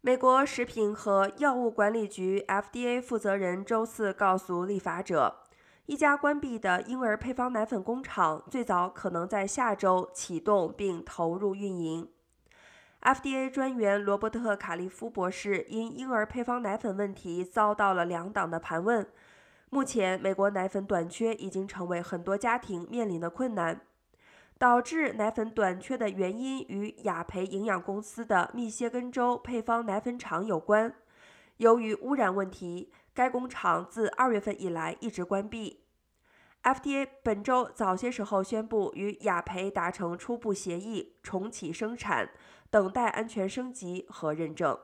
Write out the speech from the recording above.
美国食品和药物管理局 （FDA） 负责人周四告诉立法者，一家关闭的婴儿配方奶粉工厂最早可能在下周启动并投入运营。FDA 专员罗伯特·卡利夫博士因婴儿配方奶粉问题遭到了两党的盘问。目前，美国奶粉短缺已经成为很多家庭面临的困难。导致奶粉短缺的原因与雅培营养公司的密歇根州配方奶粉厂有关。由于污染问题，该工厂自二月份以来一直关闭。FDA 本周早些时候宣布与雅培达成初步协议，重启生产，等待安全升级和认证。